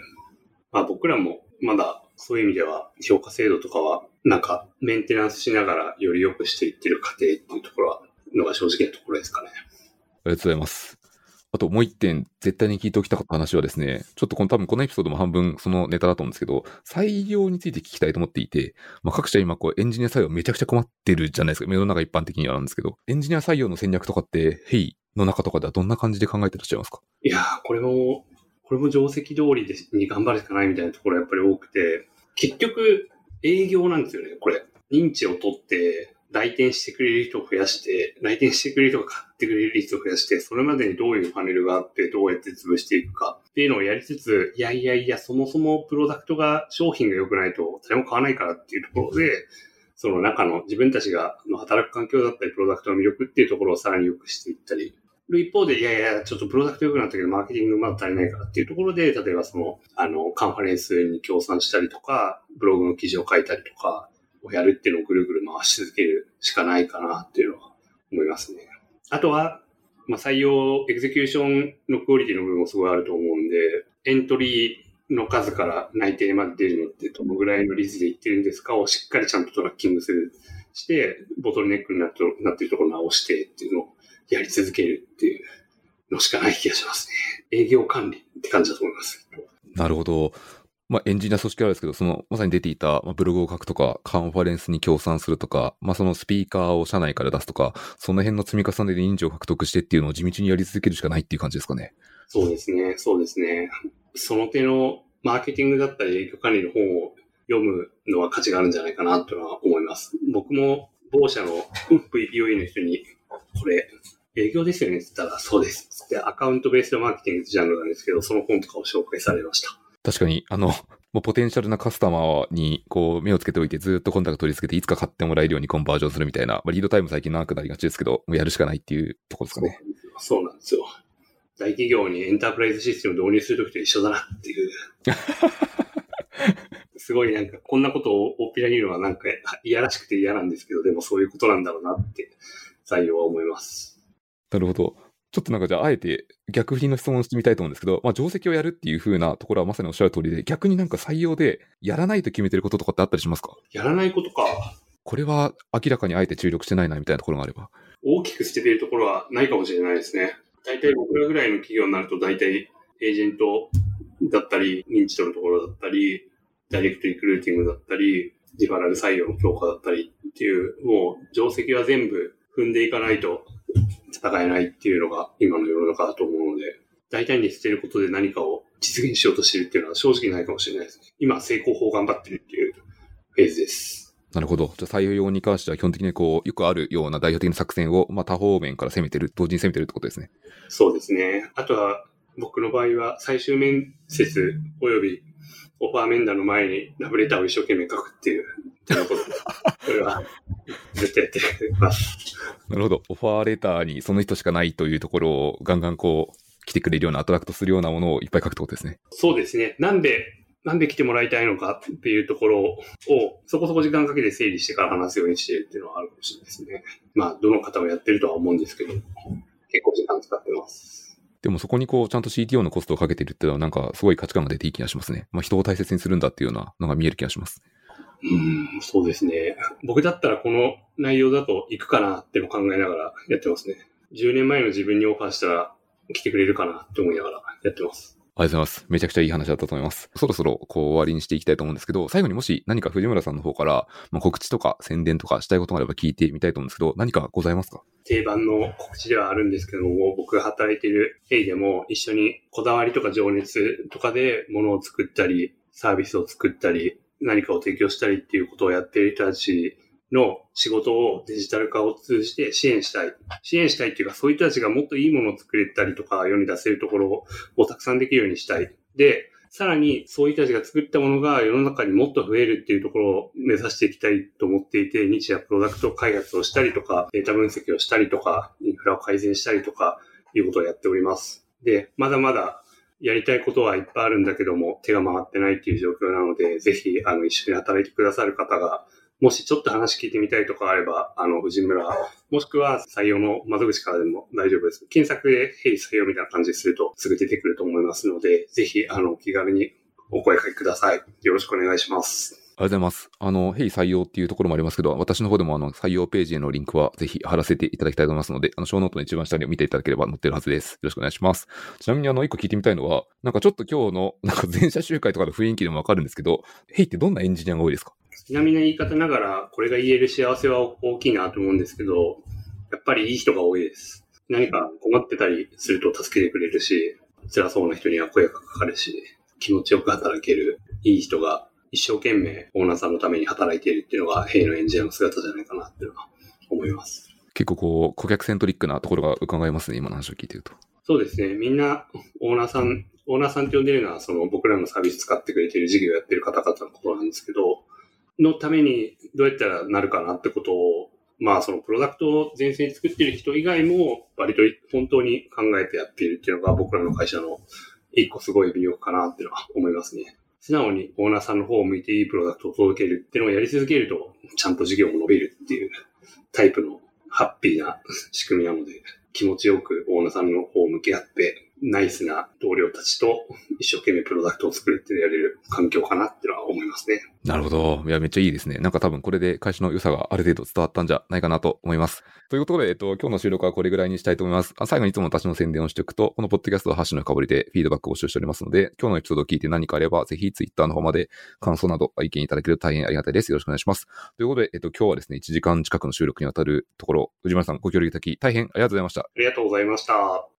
まあ僕らもまだそういう意味では評価制度とかはなんかメンテナンスしながらより良くしていってる過程っていうところはのが正直なところですかね。ありがとうございます。あともう一点、絶対に聞いておきたかった話はですね、ちょっとこの多分このエピソードも半分そのネタだと思うんですけど、採用について聞きたいと思っていて、まあ、各社今こうエンジニア採用めちゃくちゃ困ってるじゃないですか。世の中一般的にはなんですけど、エンジニア採用の戦略とかって、ヘイの中とかではどんな感じで考えてらっしゃいますか？いやー、これも、これも定石通りでに頑張るしかないみたいなところがやっぱり多くて、結局営業なんですよね、これ。認知を取って、来店してくれる人を増やして、来店してくれる人が買ってくれる率を増やして、それまでにどういうパネルがあって、どうやって潰していくかっていうのをやりつつ、いやいやいや、そもそもプロダクトが、商品が良くないと誰も買わないからっていうところで、その中の自分たちが働く環境だったり、プロダクトの魅力っていうところをさらに良くしていったり、一方で、いやいや、ちょっとプロダクト良くなったけど、マーケティングまだ足りないからっていうところで、例えばその、あの、カンファレンスに協賛したりとか、ブログの記事を書いたりとか、をやるっていうのをぐるぐる回し続けるしかないかなっていうのは思いますね。あとは、まあ、採用、エグゼキューションのクオリティの部分もすごいあると思うんで、エントリーの数から内定まで出るのってどのぐらいの率でいってるんですかをしっかりちゃんとトラッキングする、して、ボトルネックになってなってるところを直してっていうのをやり続けるっていうのしかない気がしますね。営業管理って感じだと思います。なるほど。まあ、エンジニア組織あるんですけど、その、まさに出ていた、まあ、ブログを書くとか、カンファレンスに協賛するとか、まあ、そのスピーカーを社内から出すとか、その辺の積み重ねで認知を獲得してっていうのを地道にやり続けるしかないっていう感じですかね。そうですね、そうですね。その手のマーケティングだったり営業管理の本を読むのは価値があるんじゃないかなとは思います。僕も某社の VPOE の人に、これ、営業ですよねって言ったら、そうです。つってアカウントベースドマーケティングジャンルなんですけど、その本とかを紹介されました。確かに、あの、もうポテンシャルなカスタマーにこう目をつけておいてずっとコンタクト取り付けていつか買ってもらえるようにコンバージョンするみたいな、まあ、リードタイム最近長くなりがちですけど、もうやるしかないっていうところですかね。そうなんですよ。大企業にエンタープライズシステムを導入するときと一緒だなっていう。すごいなんか、こんなことを大っぴらに言うのはなんかいやらしくて嫌なんですけど、でもそういうことなんだろうなって採用は思います。なるほど。ちょっとなんかじゃあ、あえて逆振りの質問をしてみたいと思うんですけど、まあ、定石をやるっていう風なところはまさにおっしゃる通りで、逆になんか採用でやらないと決めてることとかってあったりしますか？やらないことか。これは明らかにあえて注力してないなみたいなところがあれば。大きく捨ててるところはないかもしれないですね。大体僕らぐらいの企業になると大体エージェントだったり、認知度のところだったり、ダイレクトリクルーティングだったり、リファラル採用の強化だったりっていう、もう定石は全部踏んでいかないと戦えないっていうのが今の世の中だと思うので、大胆に捨てることで何かを実現しようとしてるっていうのは正直ないかもしれないですね。今、成功法頑張ってるっていうフェーズです。なるほど。じゃあ採用に関しては基本的にこう、よくあるような代表的な作戦を、まあ多方面から攻めてる、同時に攻めてるってことですね。そうですね。あとは、僕の場合は最終面接及びオファー面談の前にラブレターを一生懸命書くっていう、これは絶対やってます。なるほど。オファーレターにその人しかないというところをガンガンこう、来てくれるようなアトラクトするようなものをいっぱい書くってことですね。そうですね。なんで、なんで来てもらいたいのかっていうところを、そこそこ時間かけて整理してから話すようにしてるっていうのはあるかもしれないですね。まあ、どの方もやってるとは思うんですけど、結構時間使ってます。でもそこにこう、ちゃんと CTO のコストをかけてるっていうのはなんかすごい価値観が出ていい気がしますね。まあ人を大切にするんだっていうようなのが見える気がします。うん、そうですね。僕だったらこの内容だと行くかなっての考えながらやってますね。10年前の自分にオファーしたら来てくれるかなって思いながらやってます。ありがとうございます。めちゃくちゃいい話だったと思います。そろそろこう終わりにしていきたいと思うんですけど、最後にもし何か藤村さんの方から、まあ、告知とか宣伝とかしたいことがあれば聞いてみたいと思うんですけど、何かございますか？定番の告知ではあるんですけども、僕が働いているヘイでも一緒にこだわりとか情熱とかで物を作ったり、サービスを作ったり、何かを提供したりっていうことをやっている人たちの仕事をデジタル化を通じて支援したい。支援したいっていうか、そういう人たちがもっといいものを作れたりとか、世に出せるところをたくさんできるようにしたい。で、さらにそういう人たちが作ったものが世の中にもっと増えるっていうところを目指していきたいと思っていて、日夜プロダクト開発をしたりとか、データ分析をしたりとか、インフラを改善したりとか、いうことをやっております。で、まだまだやりたいことはいっぱいあるんだけども、手が回ってないっていう状況なので、ぜひ、あの、一緒に働いてくださる方がもしちょっと話聞いてみたいとかあれば、あの、藤村、もしくは採用の窓口からでも大丈夫です。検索で、ヘイ採用みたいな感じするとすぐ出てくると思いますので、ぜひ、あの、気軽にお声掛けください。よろしくお願いします。ありがとうございます。あの、ヘイ採用っていうところもありますけど、私の方でもあの、採用ページへのリンクはぜひ貼らせていただきたいと思いますので、あの、ショーノートの一番下に見ていただければ載ってるはずです。よろしくお願いします。ちなみにあの、一個聞いてみたいのは、なんかちょっと今日の、なんか全社集会とかの雰囲気でもわかるんですけど、ヘイってどんなエンジニアが多いですか？ちなみな言い方ながら、これが言える幸せは大きいなと思うんですけど、やっぱりいい人が多いです。何か困ってたりすると助けてくれるし、辛そうな人には声がかかるし、気持ちよく働けるいい人が一生懸命オーナーさんのために働いているっていうのが、ヘイのエンジニアの姿じゃないかなっていうのは思います。結構こう、顧客セントリックなところが伺えますね、今の話を聞いてると。そうですね。みんな、オーナーさん、オーナーさんって呼んでるのは、その僕らのサービス使ってくれてる事業をやってる方々のことなんですけど、のためにどうやったらなるかなってことを、まあそのプロダクトを前線に作ってる人以外も割と本当に考えてやっているっていうのが僕らの会社の一個すごい魅力かなっていうのは思いますね。素直にオーナーさんの方を向いていいプロダクトを届けるっていうのをやり続けると、ちゃんと事業も伸びるっていうタイプのハッピーな仕組みなので、気持ちよくオーナーさんの方を向き合って、ナイスな同僚たちと一生懸命プロダクトを作るってやれる環境かなってのは思いますね。なるほど。いや、めっちゃいいですね。なんか多分これで会社の良さがある程度伝わったんじゃないかなと思います。ということで、えっと、今日の収録はこれぐらいにしたいと思います。あ最後にいつも私の宣伝をしておくと、このポッドキャストはハッシュの深掘りでフィードバックを募集しておりますので、今日のエピソードを聞いて何かあれば、ぜひツイッターの方まで感想など意見いただけると大変ありがたいです。よろしくお願いします。ということで、えっと、今日はですね、1時間近くの収録にわたるところ、藤村さんご協力いただき大変ありがとうございました。ありがとうございました。